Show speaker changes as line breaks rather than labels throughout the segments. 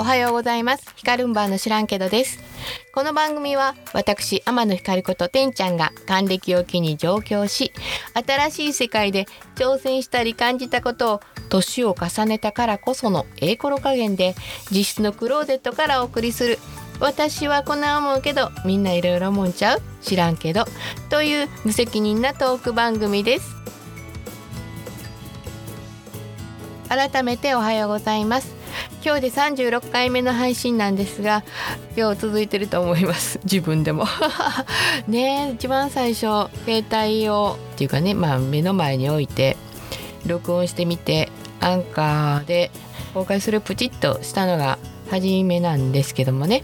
おはようございます。ヒカルンバーの知らんけどです。この番組は私天野ひかることてんちゃんが還暦を機に上京し新しい世界で挑戦したり感じたことを年を重ねたからこそのええころ加減で実質のクローゼットからお送りする。私はこんな思うけどみんないろいろ思んちゃう？知らんけど。という無責任なトーク番組です。改めておはようございます。今日で36回目の配信なんですが今日続いてると思います。自分でも。ね一番最初携帯をっていうかねまあ目の前に置いて録音してみてアンカーで公開するプチッとしたのが初めなんですけどもね、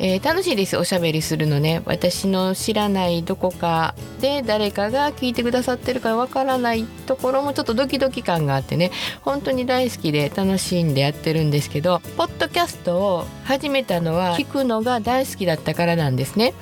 えー、楽しいです。おしゃべりするのね。私の知らないどこかで誰かが聞いてくださってるかわからないところもちょっとドキドキ感があってね。本当に大好きで楽しんでやってるんですけどポッドキャストを始めたのは聞くのが大好きだったからなんですね。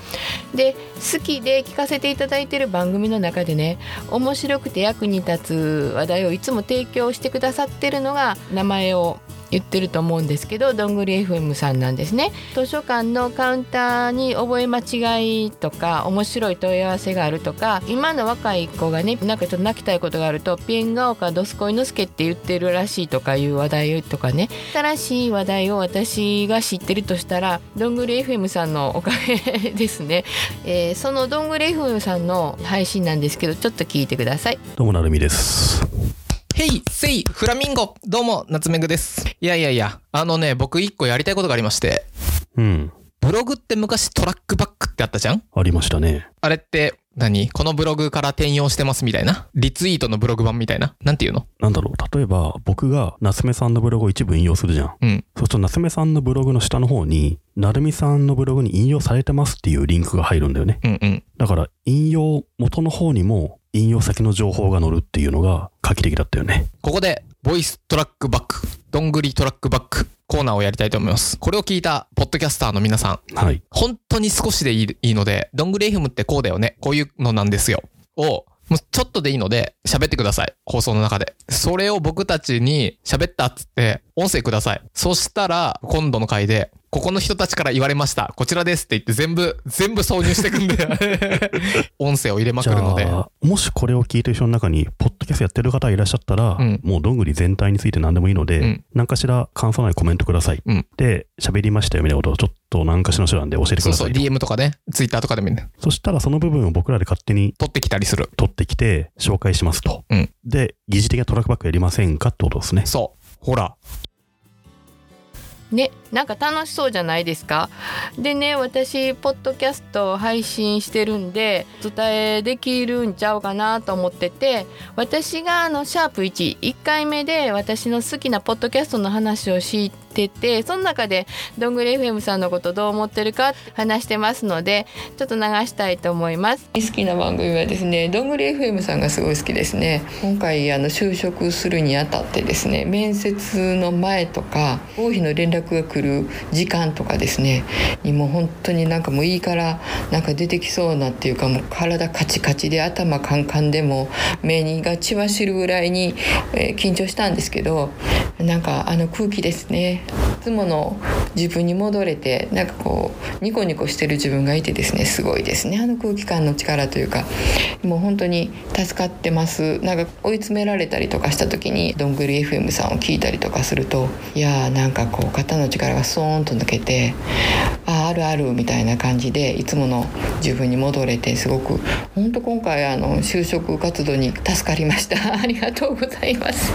で好きで聞かせていただいてる番組の中でね面白くて役に立つ話題をいつも提供してくださってるのが名前を言ってると思うんですけどどんぐり FM さんなんですね。図書館のカウンターに覚え間違いとか面白い問い合わせがあるとか今の若い子がねなんかちょっと泣きたいことがあるとピエンガオかドスコイノスケって言ってるらしいとかいう話題とかね。新しい話題を私が知ってるとしたらどんぐり FM さんのおかげですね、えー、そのどんぐり FM さんの配信なんですけどちょっと聞いてください。
どうもなるみです。
ヘイ、セイ、フラミンゴどうも、ナツメグです。いやいやいや、あのね、僕一個やりたいことがありまして。
うん。
ブログって昔トラックバックってあったじゃん？
ありましたね。
あれって何、このブログから転用してますみたいな？リツイートのブログ版みたいな？なんていうの？
なんだろう例えば、僕が夏目さんのブログを一部引用するじゃん。
うん。
そうすると夏目さんのブログの下の方に、なるみさんのブログに引用されてますっていうリンクが入るんだよね。
うんうん。
だから、引用元の方にも引用先の情報が載るっていうのが画期的だったよね。
ここで、ボイストラックバック、どんぐりトラックバックコーナーをやりたいと思います。これを聞いた、ポッドキャスターの皆さ
ん。はい。
本当に少しでいいので、どんぐり FM ってこうだよね。こういうのなんですよ。を、もうちょっとでいいので、喋ってください。放送の中で。それを僕たちに喋ったっつって、音声ください。そしたら、今度の回で、ここの人たちから言われました。こちらですって言って全部、全部挿入してくんで 音声を入れまくるので。
もしこれを聞いてる人の中に、ポッドキャストやってる方いらっしゃったら、うん、もうどんぐり全体について何でもいいので、うん、何かしら感想ないコメントください。
うん、
で、喋りましたよみたいなことをちょっと何かしらの手段で教えてください。
そうそう、DM とかね、Twitter とかでもいいね。
そしたらその部分を僕らで勝手に
取ってきたりする。
取ってきて、紹介しますと。
うん、
で、疑似的なトラックバックやりませんかってことですね。
そう。ほら、
ねなんか楽しそうじゃないですか？でね私ポッドキャストを配信してるんでお伝えできるんちゃうかなと思ってて私があのシャープ11回目で私の好きなポッドキャストの話をしててその中でどんぐり FM さんのことどう思ってるか話してますのでちょっと流したいと思います。好きな番組はですねどんぐり FM さんがすごい好きですね。今回あの就職するにあたってですね面接の前とか合否の連絡が来る時間とかですねにもう本当になんかもういいからなんか出てきそうなっていうかもう体カチカチで頭カンカンでも目にが血走るぐらいに、えー、緊張したんですけどなんかあの空気ですね。いつもの自分に戻れてなんかこうニコニコしてる自分がいてですねすごいですね。あの空気感の力というかもう本当に助かってます。なんか追い詰められたりとかした時にどんぐり FM さんを聞いたりとかするといやーなんかこう肩の力がスーンと抜けてああるあるみたいな感じでいつもの自分に戻れてすごく本当今回あの就職活動に助かりました。ありがとうございます。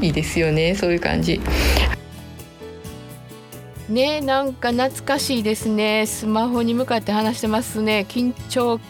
いいですよね。そういう感じ。ねなんか懐かしいですね。スマホに向かって話してますね。緊張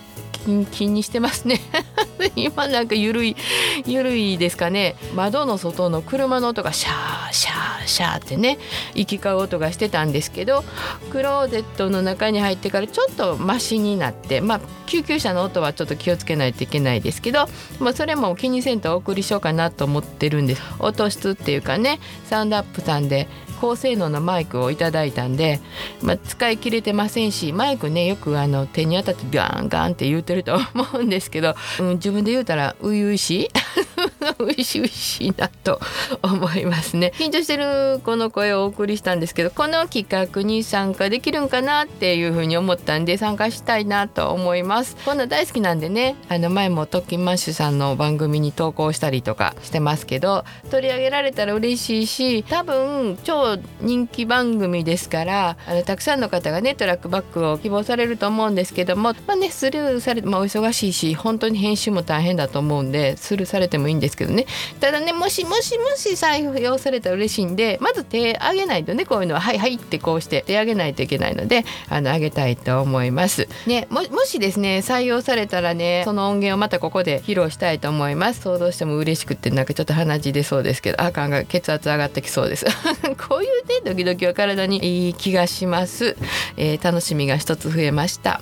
キンにしてますね。今なんかゆるいゆるいですかね。窓の外の車の音がシャーシャーシャーってね行き交う音がしてたんですけどクローゼットの中に入ってからちょっとマシになってまあ救急車の音はちょっと気をつけないといけないですけど、まあ、それも気にせんとお送りしようかなと思ってるんです。音質っていうかねサウンドアップさんで高性能なマイクをいただいたんで、まあ、使い切れてませんしマイクねよくあの手に当たってガンガンって言うてると思うんですけど、うん、自分で言うたら初々しい。うしうしいなと思いますね。緊張してるこの声をお送りしたんですけどこの企画に参加できるんかなっていうふうに思ったんで参加したいなと思います。こんな大好きなんでねあの前もトッキンマッシュさんの番組に投稿したりとかしてますけど取り上げられたら嬉しいし多分超人気番組ですからあのたくさんの方がねトラックバックを希望されると思うんですけどもまあねスルーされて、まあ、お忙しいし本当に編集も大変だと思うんでスルーされてもいいんですけどねただねもしもしもし採用されたら嬉しいんでまず手挙げないとねこういうのははいはいってこうして手挙げないといけないのであの挙げたいと思います。ねももしですね採用されたらねその音源をまたここで披露したいと思います。想像しても嬉しくってなんかちょっと鼻血出そうですけどあかんが血圧上がってきそうです。こういうねドキドキは体にいい気がします。えー、楽しみが一つ増えました。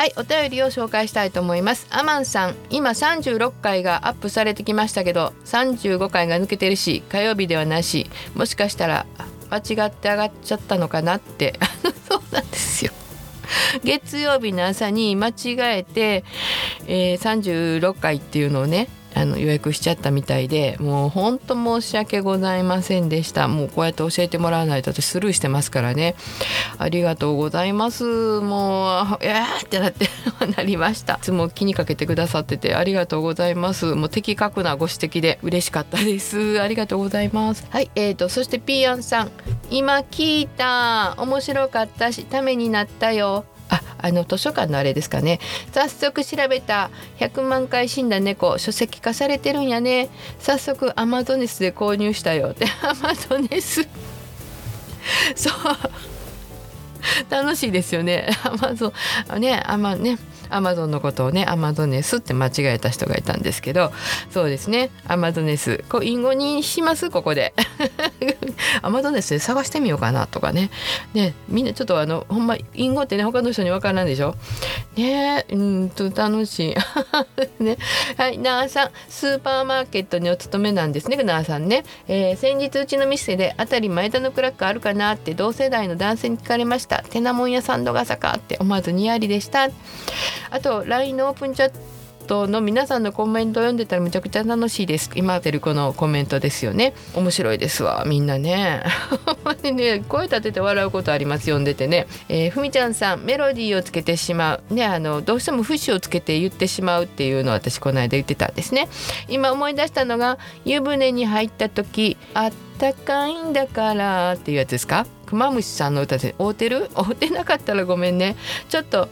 はいお便りを紹介したいと思います。アマンさん今36回がアップされてきましたけど35回が抜けてるし火曜日ではなし。もしかしたら間違って上がっちゃったのかなって。そうなんですよ。月曜日の朝に間違えて、えー、36回っていうのをねあの予約しちゃったみたいでもう本当申し訳ございませんでした。もうこうやって教えてもらわないと私スルーしてますからね。ありがとうございます。もうえーってなって なりました。いつも気にかけてくださっててありがとうございます。もう的確なご指摘で嬉しかったです。ありがとうございます。はいえーとそしてピーアンさん。今聞いた。面白かったしためになったよ。あの図書館のあれですかね。早速調べた100万回死んだ猫書籍化されてるんやね。早速アマゾネスで購入したよ。っ てアマゾネス。そう。楽しいですよね。アマゾンねアマね。アマゾンのことをねアマゾネスって間違えた人がいたんですけどそうですね。アマゾネスこう隠語にします？ここで。アマゾネスで探してみようかなとかね。ねみんなちょっとあのほんま隠語ってね他の人に分からんでしょ？ねうんと楽しい。ね。はいなあさん。スーパーマーケットにお勤めなんですねなあさんね、えー、先日うちの店であたり前田のクラッカーあるかなって同世代の男性に聞かれました。テナモン屋サンドガサかって思わずニヤリでした。あと LINE のオープンチャットの皆さんのコメントを読んでたらめちゃくちゃ楽しいです。今てるこのコメントですよね。面白いですわみんなね。にね声立てて笑うことあります読んでてね、えー、ふみちゃんさんメロディーをつけてしまう。ねあのどうしても節をつけて言ってしまうっていうのを私この間言ってたんですね。今思い出したのが湯船に入った時あったかいんだからっていうやつですか？クマムシさんの歌で合うてる？合うてなかったらごめんね。ちょっと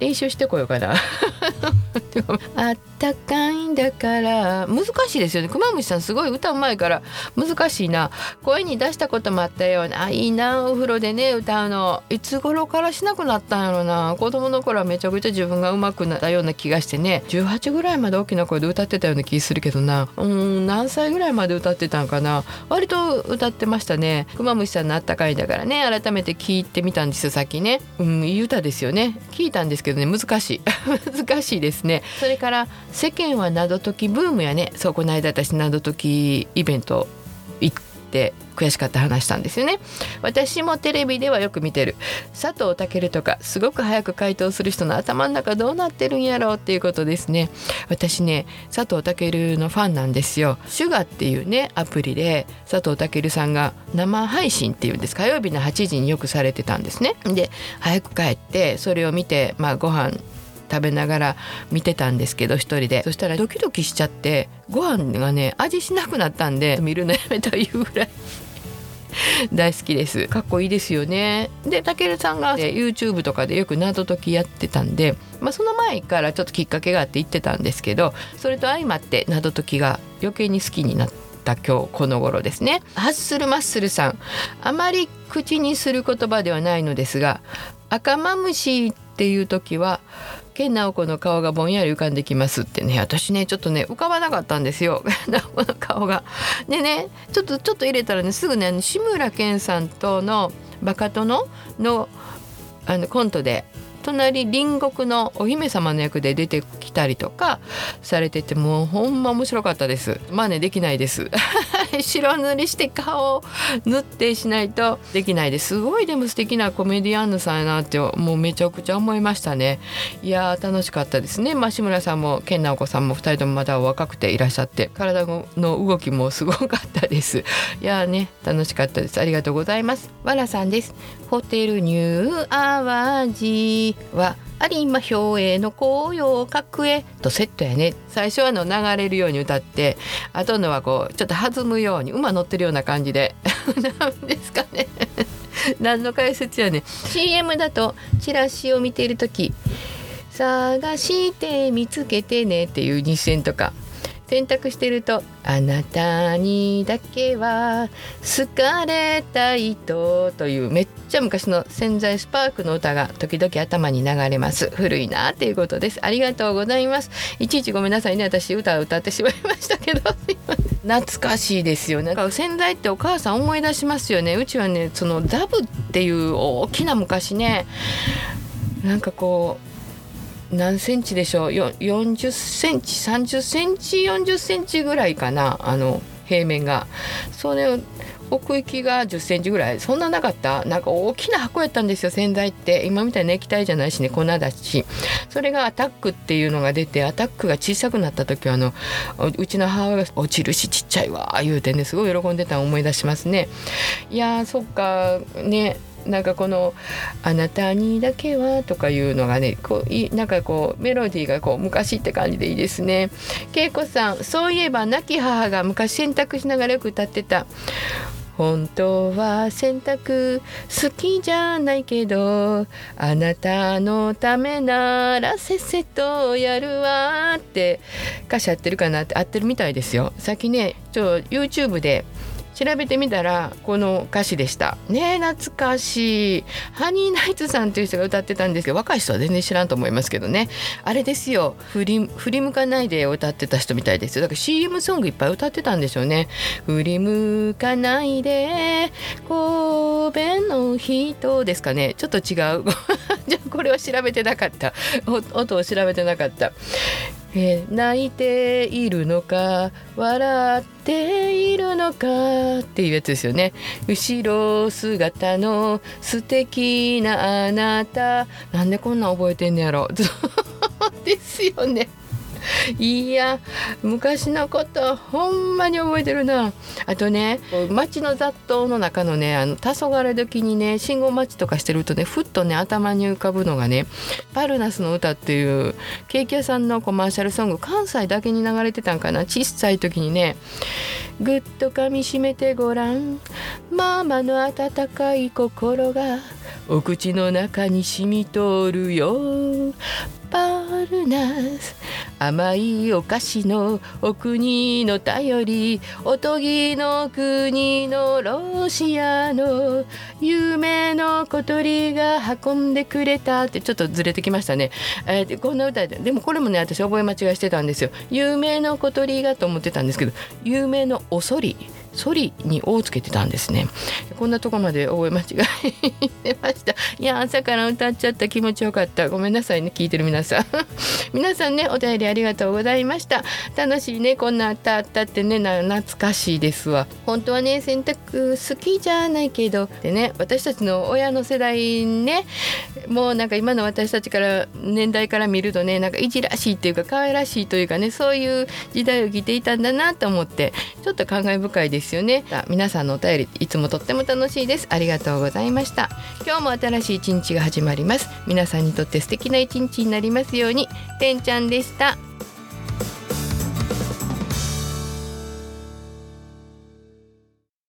練習してこようかな。あったかいんだから難しいですよね。熊虫さんすごい歌うまいから難しいな。声に出したこともあったような。あいいな。お風呂でね歌うの。いつ頃からしなくなったんやろな。子供の頃はめちゃくちゃ自分が上手くなったような気がしてね。18ぐらいまで大きな声で歌ってたような気するけどな。うん何歳ぐらいまで歌ってたんかな。割と歌ってましたね。熊虫さんのあったかいんだからね。改めて聞いてみたんですよさっきね。うんいい歌ですよね。聞いたんですけどね。難しい。難しいですね。それから世間は謎解きブームやね。そうこの間私謎解きイベント行って悔しかった話したんですよね。私もテレビではよく見てる。佐藤健とかすごく早く回答する人の頭の中どうなってるんやろうっていうことですね。私ね佐藤健のファンなんですよ。シュガっていうねアプリで佐藤健さんが生配信っていうんです。火曜日の8時によくされてたんですね。で早く帰ってそれを見てまあご飯食べながら見てたんですけど一人で。そしたらドキドキしちゃってご飯がね味しなくなったんで見るのやめたいうぐらい。大好きです。かっこいいですよね。でたけるさんが、YouTube とかでよく謎解きやってたんで、まあ、その前からちょっときっかけがあって言ってたんですけどそれと相まって謎解きが余計に好きになった今日この頃ですね。ハッスルマッスルさん。あまり口にする言葉ではないのですが赤マムシっていう時は健直子の顔がぼんやり浮かんできますってね私ねちょっとね浮かばなかったんですよナオコの顔が。でねちょっとちょっと入れたらねすぐね志村けんさんとのバカ殿のあのコントで隣隣国のお姫様の役で出てきたりとかされててもうほんま面白かったですまあねできないです白塗りして顔を塗ってしないとできないですすごいでも素敵なコメディアンヌさんやなってもうめちゃくちゃ思いましたねいや楽しかったですね増村さんも健直子さんも2人ともまだ若くていらっしゃって体の動きもすごかったですいやね楽しかったですありがとうございますわらさんですホテルニューアワジは有馬兵衛の紅葉角へとセットやね。最初はの流れるように歌ってあとのはこうちょっと弾むように馬乗ってるような感じで。何ですかね。何の解説やね CM だとチラシを見ている時探して見つけてねっていう日線とか。選択してると「あなたにだけは好かれたいと」というめっちゃ昔の潜在スパークの歌が時々頭に流れます。古いなっていうことです。ありがとうございます。いちいちごめんなさいね。私歌を歌ってしまいましたけど。懐かしいですよね。潜在ってお母さん思い出しますよね。うちはねそのダブっていう大きな昔ねなんかこう何センチでしょう？40センチ30センチ40センチぐらいかなあの平面が。それ奥行きが10センチぐらい。そんななかった？なんか大きな箱やったんですよ洗剤って。今みたいな液体じゃないしね粉だし。それがアタックっていうのが出てアタックが小さくなった時はあのうちの母親が落ちるしちっちゃいわ言うてねすごい喜んでたの思い出しますね。いやそっかね。なんかこの「あなたにだけは」とかいうのがねこういなんかこうメロディーがこう昔って感じでいいですね。恵子さんそういえば亡き母が昔洗濯しながらよく歌ってた本当は洗濯好きじゃないけどあなたのためならせっせとやるわって歌詞合ってるかなって合ってるみたいですよ。さっきねちょ YouTube で調べてみたらこの歌詞でした。ね懐かしい。ハニーナイツさんという人が歌ってたんですけど若い人は全然知らんと思いますけどね。あれですよ。振り振り向かないで歌ってた人みたいですよ。だから CM ソングいっぱい歌ってたんでしょうね。振り向かないで神戸の人ですかね。ちょっと違う。じゃあこれは調べてなかった。音を調べてなかった。えー、泣いているのか笑っているのかっていうやつですよね。後ろ姿の素敵なあなた。なんでこんなん覚えてんのやろ。ですよね。いや昔のことほんまに覚えてるな。あとね街の雑踏の中のねあの黄昏時にね信号待ちとかしてるとねふっとね頭に浮かぶのがね「パルナスの歌」っていうケーキ屋さんのコマーシャルソング関西だけに流れてたんかな。小さい時にね「ぐっと噛みしめてごらん。ママの温かい心がお口の中に染み通るよ。パルナス甘いお菓子のお国の頼りおとぎの国のロシアの夢の小鳥が運んでくれたってちょっとずれてきましたね、えー、こんな歌ででもこれもね私覚え間違いしてたんですよ。夢の小鳥がと思ってたんですけど夢のおそり。ソリに「お」をつけてたんですね。こんなとこまで覚え間違いてました。いや朝から歌っちゃった気持ちよかった。ごめんなさいね聞いてる皆さん。皆さんねお便りありがとうございました。楽しいねこんな歌あったってね。懐かしいですわ。本当はね洗濯好きじゃないけど。でね私たちの親の世代ね。もうなんか今の私たちから年代から見るとねなんかいじらしいっていうか可愛らしいというかねそういう時代を生きていたんだなと思ってちょっと感慨深いです。ですよね。皆さんのお便りいつもとっても楽しいです。ありがとうございました。今日も新しい一日が始まります。皆さんにとって素敵な一日になりますように。てんちゃんでした。